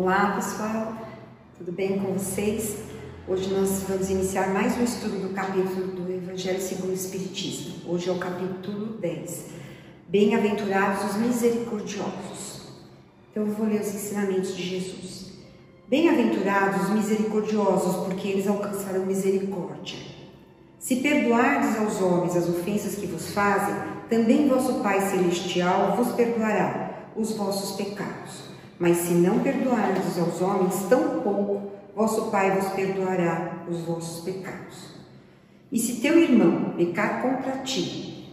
Olá pessoal, tudo bem com vocês? Hoje nós vamos iniciar mais um estudo do capítulo do Evangelho segundo o Espiritismo. Hoje é o capítulo 10. Bem-aventurados os misericordiosos. Então eu vou ler os ensinamentos de Jesus. Bem-aventurados os misericordiosos, porque eles alcançarão misericórdia. Se perdoardes aos homens as ofensas que vos fazem, também vosso Pai Celestial vos perdoará os vossos pecados. Mas se não perdoardes aos homens, tampouco vosso Pai vos perdoará os vossos pecados. E se teu irmão pecar contra ti,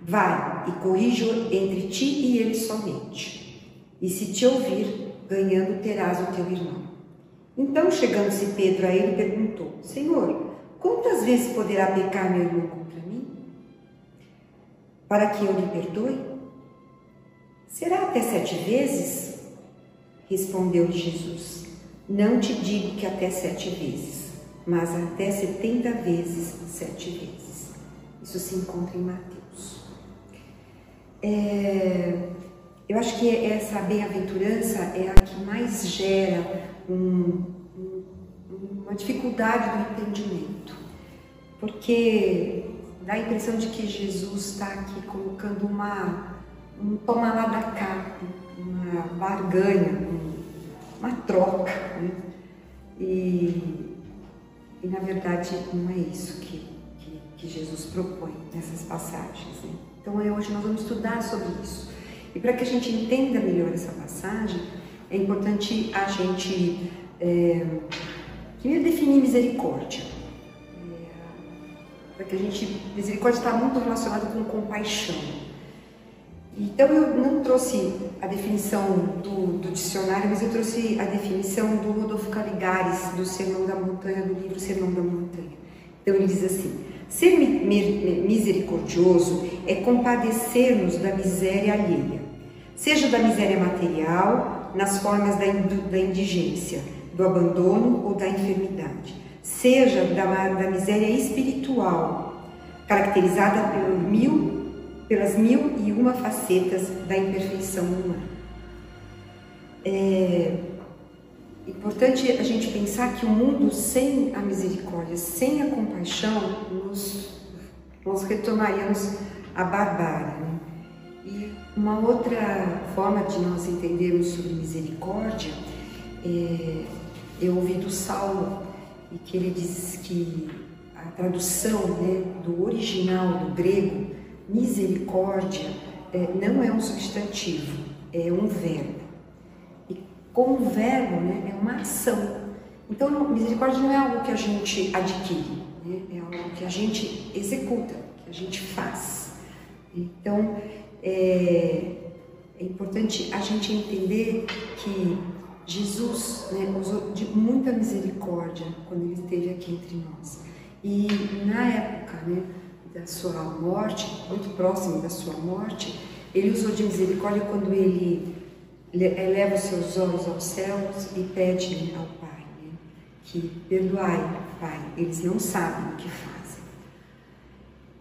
vai e corrija entre ti e ele somente. E se te ouvir, ganhando terás o teu irmão. Então, chegando-se Pedro a ele, perguntou: Senhor, quantas vezes poderá pecar meu irmão contra mim? Para que eu lhe perdoe? Será até sete vezes? Respondeu-lhe Jesus: Não te digo que até sete vezes, mas até setenta vezes sete vezes. Isso se encontra em Mateus. É, eu acho que essa bem-aventurança é a que mais gera um, uma dificuldade do entendimento, porque dá a impressão de que Jesus está aqui colocando uma um tomar lá da cá, uma barganha, uma troca. Né? E, e, na verdade não é isso que, que, que Jesus propõe nessas passagens. Né? Então é, hoje nós vamos estudar sobre isso. E para que a gente entenda melhor essa passagem, é importante a gente é, primeiro definir misericórdia. É, para que a gente. Misericórdia está muito relacionada com compaixão. Então eu não trouxe a definição do, do, dicionário, mas eu trouxe a definição do Rodolfo Caligares, do Sermão da Montanha, do livro Sermão da Montanha. Então ele diz assim: ser misericordioso é compadecer-nos da miséria alheia, seja da miséria material, nas formas da, indigência, do abandono ou da enfermidade, seja da, da miséria espiritual, caracterizada por mil pelas mil e uma facetas da imperfeição humana. É importante a gente pensar que o mundo sem a misericórdia, sem a compaixão, nos, nós retornaríamos à barbárie. Né? E uma outra forma de nós entendermos sobre misericórdia é, eu ouvi do Saulo que ele diz que a tradução né, do original do grego Misericórdia é, não é um substantivo, é um verbo. E como verbo, né, é uma ação. Então, misericórdia não é algo que a gente adquire, né, é algo que a gente executa, que a gente faz. Então, é, é importante a gente entender que Jesus né, usou de muita misericórdia quando ele esteve aqui entre nós. E na época, né, da sua morte, muito próximo da sua morte, ele usou de misericórdia quando ele eleva os seus olhos aos céus e pede ao Pai né, que perdoai, Pai, eles não sabem o que fazem.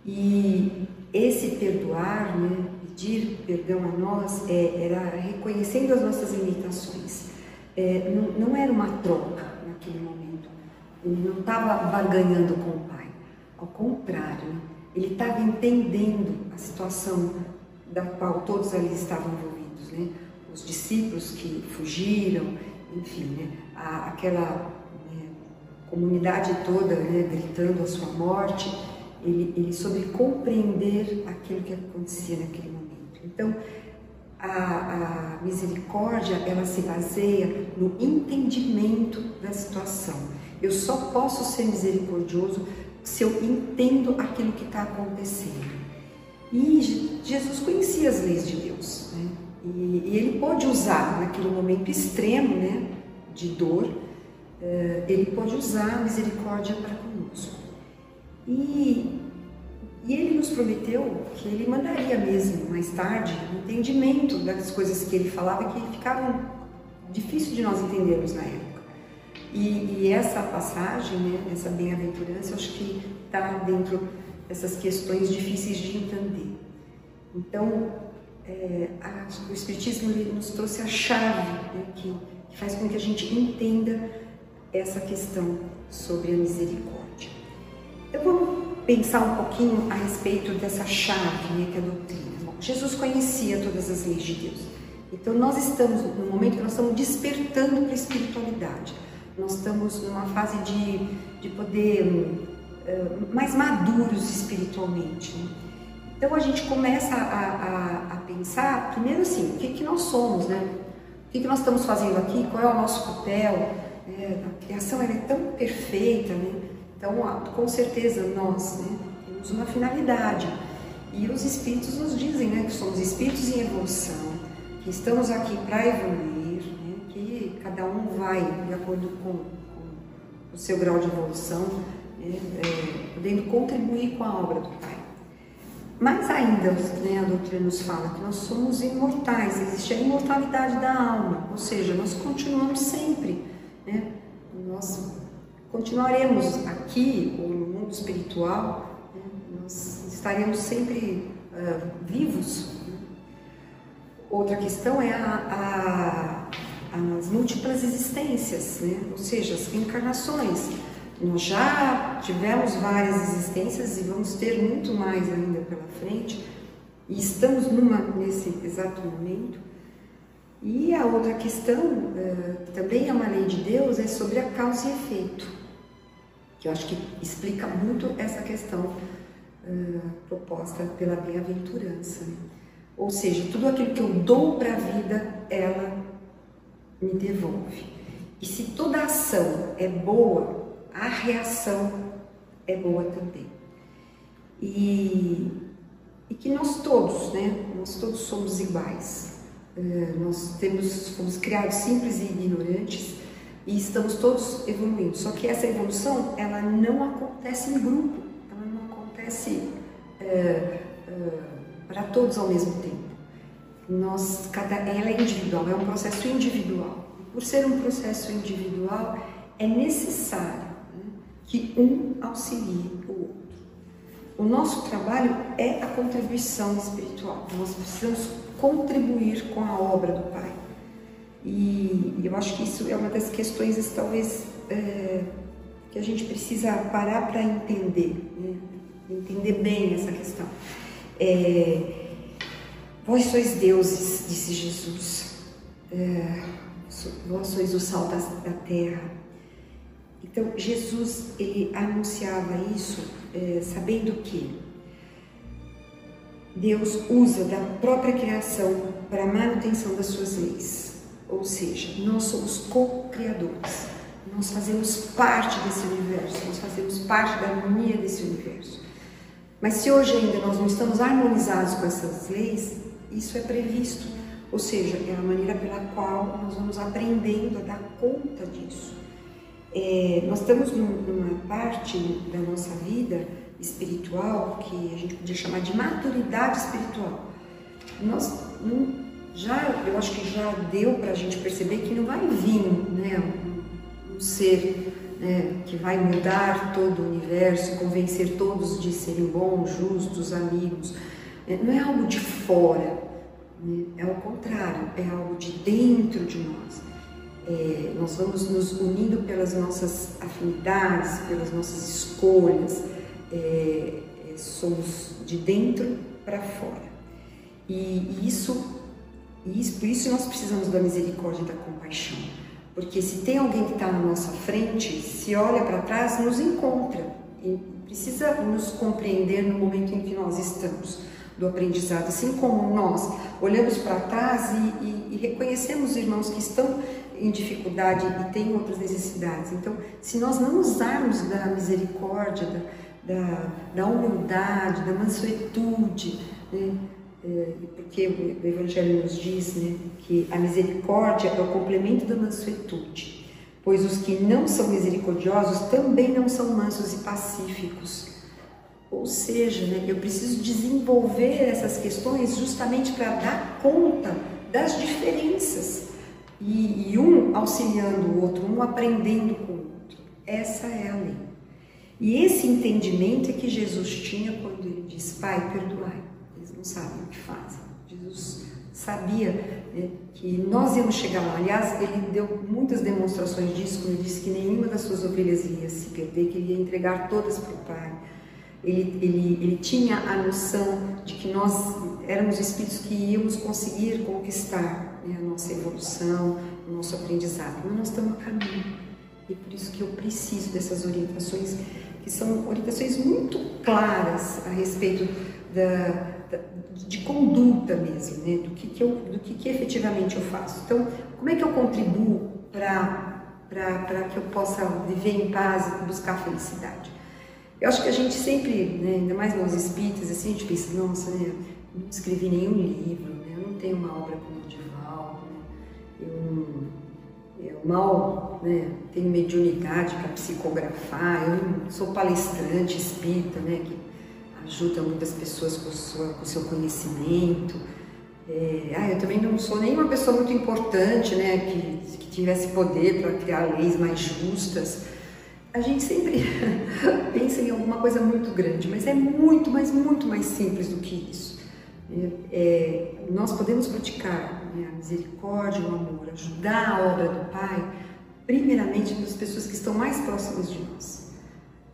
E esse perdoar, né, pedir perdão a nós, é, era reconhecendo as nossas limitações. É, não, não, era uma troca naquele momento. Ele não estava barganhando com o Pai. Ao contrário, ele estava entendendo a situação da qual todos ali estavam envolvidos, né? Os discípulos que fugiram, enfim, né? A, aquela né, comunidade toda né, gritando a sua morte, ele, ele soube compreender aquilo que acontecia naquele momento. Então, a, a, misericórdia ela se baseia no entendimento da situação. Eu só posso ser misericordioso se eu entendo aquilo que está acontecendo. E Jesus conhecia as leis de Deus, né? e, e, ele pode usar naquele momento extremo, né, de dor, uh, ele pode usar a misericórdia para conosco. E, e ele nos prometeu que ele mandaria mesmo mais tarde o entendimento das coisas que ele falava que ficavam difícil de nós entendermos na época. E, e essa passagem, né, essa bem-aventurança, acho que está dentro dessas questões difíceis de entender. Então, é, a, o Espiritismo nos trouxe a chave né, que, que faz com que a gente entenda essa questão sobre a misericórdia. Eu vou pensar um pouquinho a respeito dessa chave né, que é a doutrina. Bom, Jesus conhecia todas as leis de Deus. Então nós estamos no momento que nós estamos despertando para a espiritualidade. Nós estamos numa fase de, de poder uh, mais maduros espiritualmente. Né? Então a gente começa a, a, a, pensar, primeiro assim, o que, que nós somos, né? O que, que nós estamos fazendo aqui? Qual é o nosso papel? É, a criação é tão perfeita, né? Então, com certeza, nós né, temos uma finalidade. E os espíritos nos dizem né, que somos espíritos em evolução, que estamos aqui para evoluir, né, que cada um vai de acordo com, com o seu grau de evolução, né, é, podendo contribuir com a obra do Pai. Mas ainda, né, a doutrina nos fala que nós somos imortais, existe a imortalidade da alma, ou seja, nós continuamos sempre, né, nós continuaremos aqui, ou no mundo espiritual, né, nós estaremos sempre uh, vivos. Outra questão é a, a, as múltiplas existências, né, ou seja, as reencarnações. Nós já tivemos várias existências e vamos ter muito mais ainda pela frente, e estamos numa, nesse exato momento. E a outra questão, uh, que também é uma lei de Deus, é sobre a causa e efeito que eu acho que explica muito essa questão uh, proposta pela bem-aventurança. Né? Ou seja, tudo aquilo que eu dou para a vida, ela me devolve. E se toda ação é boa, a reação é boa também. E, e que nós todos, né, nós todos somos iguais. Uh, nós temos, fomos criados simples e ignorantes, e estamos todos evoluindo. Só que essa evolução, ela não acontece em grupo, ela não acontece é, é, para todos ao mesmo tempo. Nós, cada, ela é individual, é um processo individual. Por ser um processo individual, é necessário né, que um auxilie o outro. O nosso trabalho é a contribuição espiritual. Nós precisamos contribuir com a obra do Pai. E eu acho que isso é uma das questões, talvez, é, que a gente precisa parar para entender, né? entender bem essa questão. É, vós sois deuses, disse Jesus, é, vós sois o sal da, da, terra. Então, Jesus, ele anunciava isso é, sabendo que Deus usa da própria criação para a manutenção das suas leis. Ou seja, nós somos co-criadores. Nós fazemos parte desse universo, nós fazemos parte da harmonia desse universo. Mas se hoje ainda nós não estamos harmonizados com essas leis, isso é previsto. Ou seja, é a maneira pela qual nós vamos aprendendo a dar conta disso. É, nós estamos numa parte da nossa vida espiritual que a gente podia chamar de maturidade espiritual. Nós não já, eu acho que já deu para a gente perceber que não vai vir né, um, um ser né, que vai mudar todo o universo, convencer todos de serem bons, justos, amigos. É, não é algo de fora, né, é o contrário, é algo de dentro de nós. É, nós vamos nos unindo pelas nossas afinidades, pelas nossas escolhas, é, é somos de dentro para fora. E, e isso e isso, por isso nós precisamos da misericórdia e da compaixão. Porque se tem alguém que está na nossa frente, se olha para trás, nos encontra e precisa nos compreender no momento em que nós estamos do aprendizado, assim como nós olhamos para trás e, e, e reconhecemos irmãos que estão em dificuldade e têm outras necessidades. Então, se nós não usarmos da misericórdia, da, da, da humildade, da mansuetude, né, é, porque o Evangelho nos diz né, que a misericórdia é o complemento da mansuetude, pois os que não são misericordiosos também não são mansos e pacíficos. Ou seja, né, eu preciso desenvolver essas questões justamente para dar conta das diferenças e, e um auxiliando o outro, um aprendendo com o outro. Essa é a lei. E esse entendimento é que Jesus tinha quando ele diz: Pai, perdoai não sabem o que fazem. Jesus sabia né, que nós íamos chegar lá. Aliás, ele deu muitas demonstrações disso, quando disse que nenhuma das suas ovelhas ia se perder, que ele ia entregar todas para o Pai. Ele, ele, ele tinha a noção de que nós éramos espíritos que íamos conseguir conquistar né, a nossa evolução, o nosso aprendizado, mas nós estamos a caminho. E por isso que eu preciso dessas orientações, que são orientações muito claras a respeito da, da de conduta mesmo, né? do, que, que, eu, do que, que efetivamente eu faço. Então, como é que eu contribuo para que eu possa viver em paz e buscar felicidade? Eu acho que a gente sempre, né, ainda mais nós espíritas, assim, a gente pensa, nossa, né, eu não escrevi nenhum livro, né, eu não tenho uma obra como o Divaldo, né, eu, eu mal né, tenho mediunidade para psicografar, eu sou palestrante espírita, né, que ajuda muitas pessoas com, sua, com o seu conhecimento. É, ah, eu também não sou nenhuma pessoa muito importante, né, que, que tivesse poder para criar leis mais justas a gente sempre pensa em alguma coisa muito grande, mas é muito, mas muito mais simples do que isso. É, é, nós podemos praticar né, a misericórdia, o amor, ajudar a obra do Pai, primeiramente nas pessoas que estão mais próximas de nós.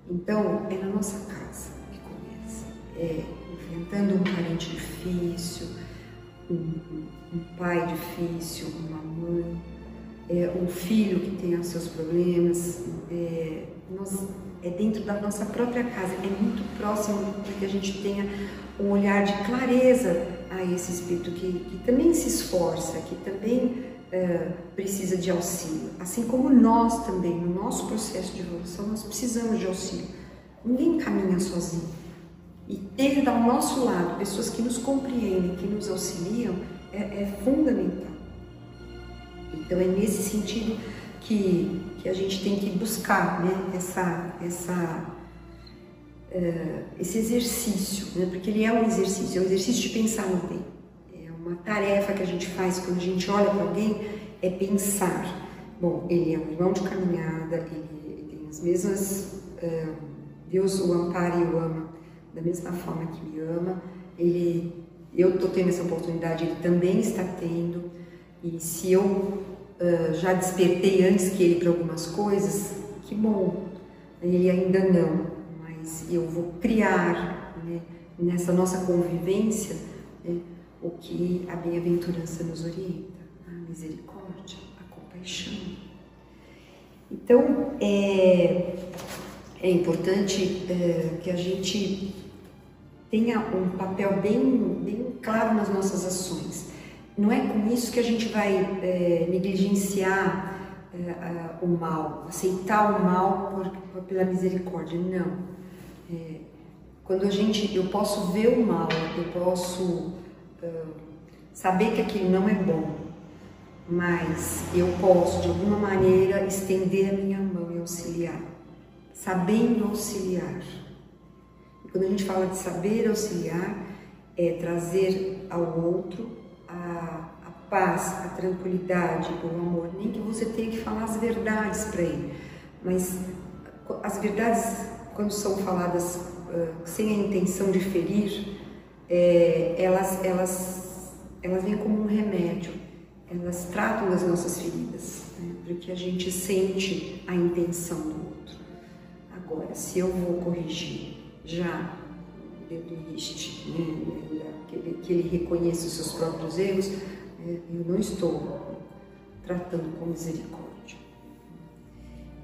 Então, é na nossa casa que começa. É enfrentando um parente difícil, um, um, pai difícil, uma mãe, é, um filho que tenha seus problemas, é, nós, é dentro da nossa própria casa, é muito próximo para que a gente tenha um olhar de clareza a esse espírito que, que também se esforça, que também é, precisa de auxílio. Assim como nós também, no nosso processo de evolução, nós precisamos de auxílio. Ninguém caminha sozinho. E ter ao nosso lado pessoas que nos compreendem, que nos auxiliam, é, é fundamental. Então é nesse sentido que, que a gente tem que buscar né, essa, essa, uh, esse exercício, né, porque ele é um exercício, é um exercício de pensar no bem. É uma tarefa que a gente faz quando a gente olha para alguém, é pensar. Bom, ele é um irmão de caminhada, ele, tem as mesmas. Uh, Deus o ampara e o ama da mesma forma que me ama. Ele, eu estou tendo essa oportunidade, ele também está tendo. E se eu uh, já despertei antes que ele para algumas coisas, que bom. Ele ainda não, mas eu vou criar né, nessa nossa convivência né, o que a bem-aventurança nos orienta, a misericórdia, a compaixão. Então, é, é importante é, que a gente tenha um papel bem, bem claro nas nossas ações. Não é com isso que a gente vai é, negligenciar é, o mal, aceitar o mal por, pela misericórdia. Não. É, quando a gente, eu posso ver o mal, eu posso saber que aquilo não é bom, mas eu posso de alguma maneira estender a minha mão e auxiliar, sabendo auxiliar. E quando a gente fala de saber auxiliar, é trazer ao outro a, a paz, a tranquilidade, o amor, nem que você tenha que falar as verdades para ele, mas as verdades, quando são faladas uh, sem a intenção de ferir, é, elas, elas, elas vêm como um remédio, elas tratam das nossas feridas, né, porque a gente sente a intenção do outro. Agora, se eu vou corrigir já dedo este, né, que, ele, que ele reconheça os seus próprios erros, né, eu não estou tratando com misericórdia.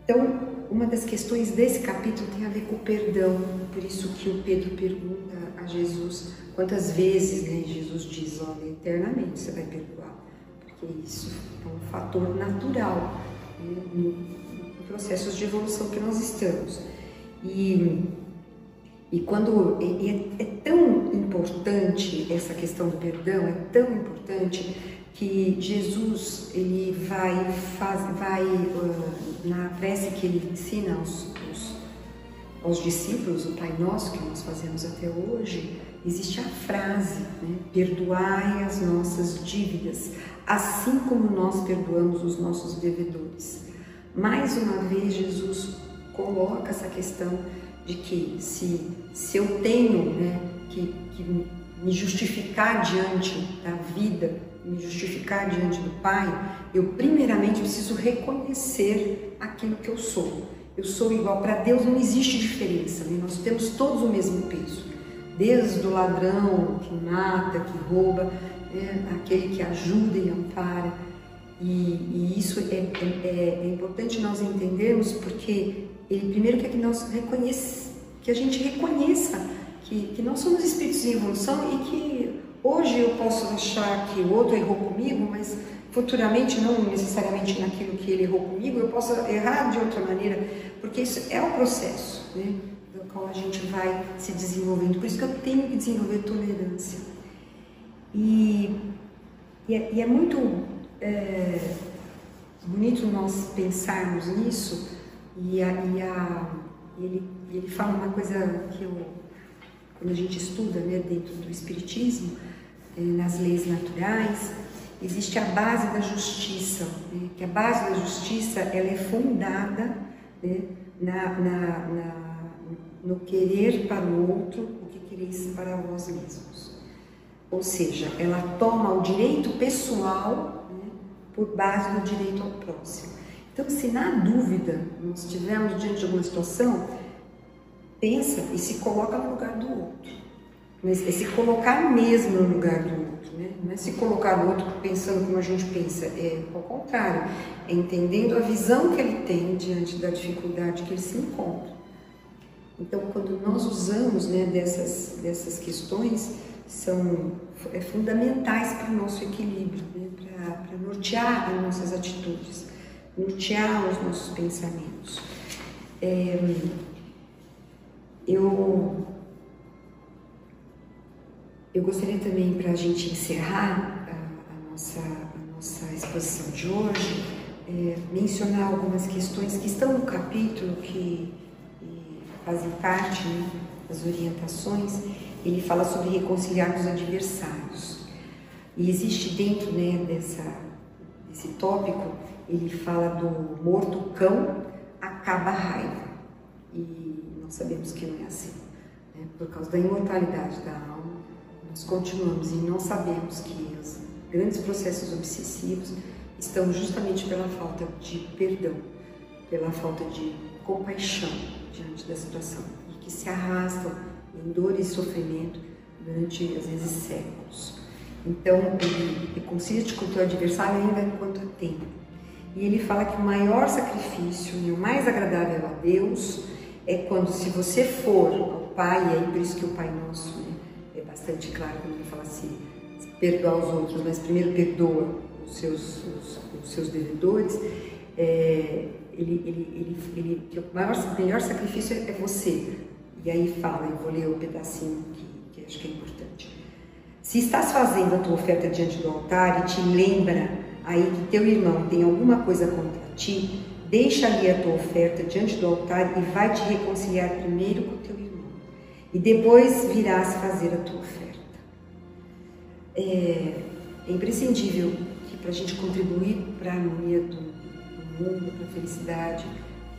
Então, uma das questões desse capítulo tem a ver com o perdão, por isso que o Pedro pergunta a Jesus quantas vezes né, Jesus diz, olha, eternamente você vai perdoar, porque isso é um fator natural né, no, processos de evolução que nós estamos. E e quando e é, é, tão importante essa questão do perdão, é tão importante que Jesus ele vai faz, vai uh, na prece que ele ensina aos, aos, aos, discípulos, o Pai Nosso que nós fazemos até hoje, existe a frase, né? perdoai as nossas dívidas, assim como nós perdoamos os nossos devedores. Mais uma vez Jesus coloca essa questão de que se, se eu tenho né, que, que me justificar diante da vida, me justificar diante do Pai, eu primeiramente preciso reconhecer aquilo que eu sou. Eu sou igual. Para Deus não existe diferença, né? nós temos todos o mesmo peso. Desde o ladrão que mata, que rouba, né? aquele que ajuda e ampara. E, e isso é, é, é, importante nós entendermos porque ele primeiro quer que nós reconheça, que a gente reconheça que, que nós somos espíritos em evolução e que hoje eu posso achar que o outro errou comigo, mas futuramente, não necessariamente naquilo que ele errou comigo, eu posso errar de outra maneira, porque isso é o processo né, do qual a gente vai se desenvolvendo. Por isso que eu tenho que desenvolver tolerância. E, e, é, e é muito é, bonito nós pensarmos nisso, e, a, e, a, e ele, ele fala uma coisa que eu, quando a gente estuda né, dentro do Espiritismo, é, nas leis naturais, existe a base da justiça, né, que a base da justiça ela é fundada né, na, na, na, no querer para o outro o que quereis para vós mesmos. Ou seja, ela toma o direito pessoal né, por base do direito ao próximo. Então, se na dúvida nós estivermos diante de alguma situação, pensa e se coloca no lugar do outro. Mas é se colocar mesmo no lugar do outro, né? Não é se colocar no outro pensando como a gente pensa, é ao contrário, é entendendo a visão que ele tem diante da dificuldade que ele se encontra. Então, quando nós usamos né, dessas, dessas questões, são é, fundamentais para o nosso equilíbrio, né, para nortear as nossas atitudes, nortear os nossos pensamentos. É, eu eu gostaria também, para a gente encerrar a, a, nossa, a nossa exposição de hoje, é, mencionar algumas questões que estão no capítulo que fazem parte né, das orientações. Ele fala sobre reconciliar os adversários. E existe dentro né, dessa, desse tópico, ele fala do morto cão acaba a raiva. E nós sabemos que não é assim. Né, por causa da imortalidade da alma, nós continuamos e não sabemos que os grandes processos obsessivos estão justamente pela falta de perdão, pela falta de compaixão diante da situação e que se arrastam em dor e sofrimento durante, às vezes, séculos. Então, ele reconcilia-te com o teu adversário ainda enquanto tempo. E ele fala que o maior sacrifício e o mais agradável a Deus é quando, se você for ao Pai, e aí por isso que o Pai Nosso né, é bastante claro quando ele fala assim, perdoar os outros, mas primeiro perdoa os seus, os, os seus devedores, é, ele, ele, ele, ele, o maior, melhor sacrifício é você. E aí fala, eu vou ler o um pedacinho que, que acho que é importante. Se estás fazendo a tua oferta diante do altar e te lembra aí que teu irmão tem alguma coisa contra ti, deixa ali a tua oferta diante do altar e vai te reconciliar primeiro com teu irmão. E depois virás fazer a tua oferta. É, é imprescindível que para a gente contribuir para a harmonia do, do mundo, para a felicidade,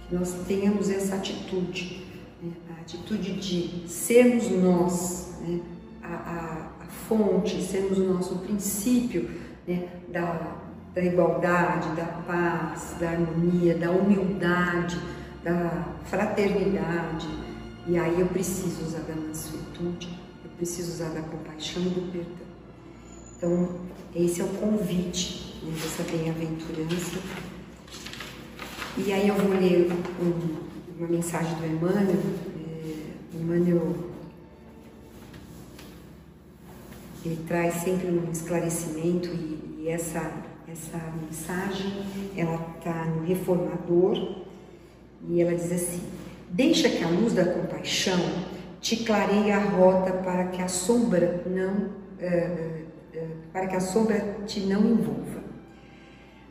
que nós tenhamos essa atitude, né? a atitude de sermos nós, né? a, a, a, fonte, sermos o nosso princípio né? da, da igualdade, da paz, da harmonia, da humildade, da fraternidade. E aí eu preciso usar da mansuetude, eu preciso usar da compaixão e do perdão. Então, esse é o convite né, dessa bem-aventurança. E aí eu vou ler um, uma mensagem do Emmanuel. É, Emmanuel ele traz sempre um esclarecimento e, e essa, essa mensagem ela está no Reformador e ela diz assim: Deixa que a luz da compaixão te clareie a rota para que a sombra não uh, para que a sombra te não envolva.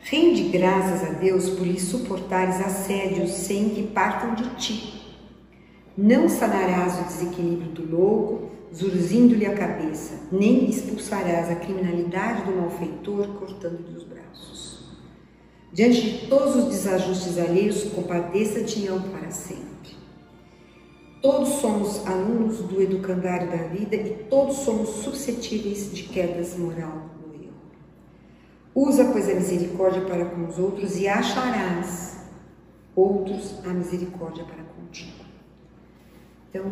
Rende graças a Deus por lhe suportares assédios sem que partam de ti. Não sanarás o desequilíbrio do louco, zurzindo-lhe a cabeça, nem expulsarás a criminalidade do malfeitor, cortando-lhe os. Diante de todos os desajustes alheios, compadeça-te para sempre. Todos somos alunos do educandário da vida e todos somos suscetíveis de quedas moral no erro. Usa, pois, a misericórdia para com os outros e acharás outros a misericórdia para contigo. Então,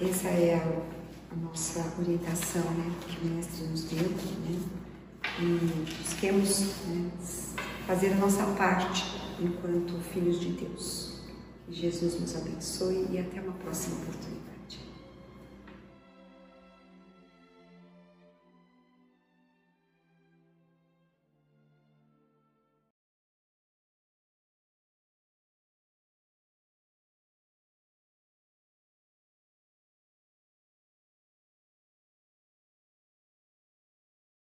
essa é a, a nossa orientação né, que o Mestre nos deu. Né? E busquemos né, fazer a nossa parte enquanto filhos de Deus. Que Jesus nos abençoe e até uma próxima oportunidade.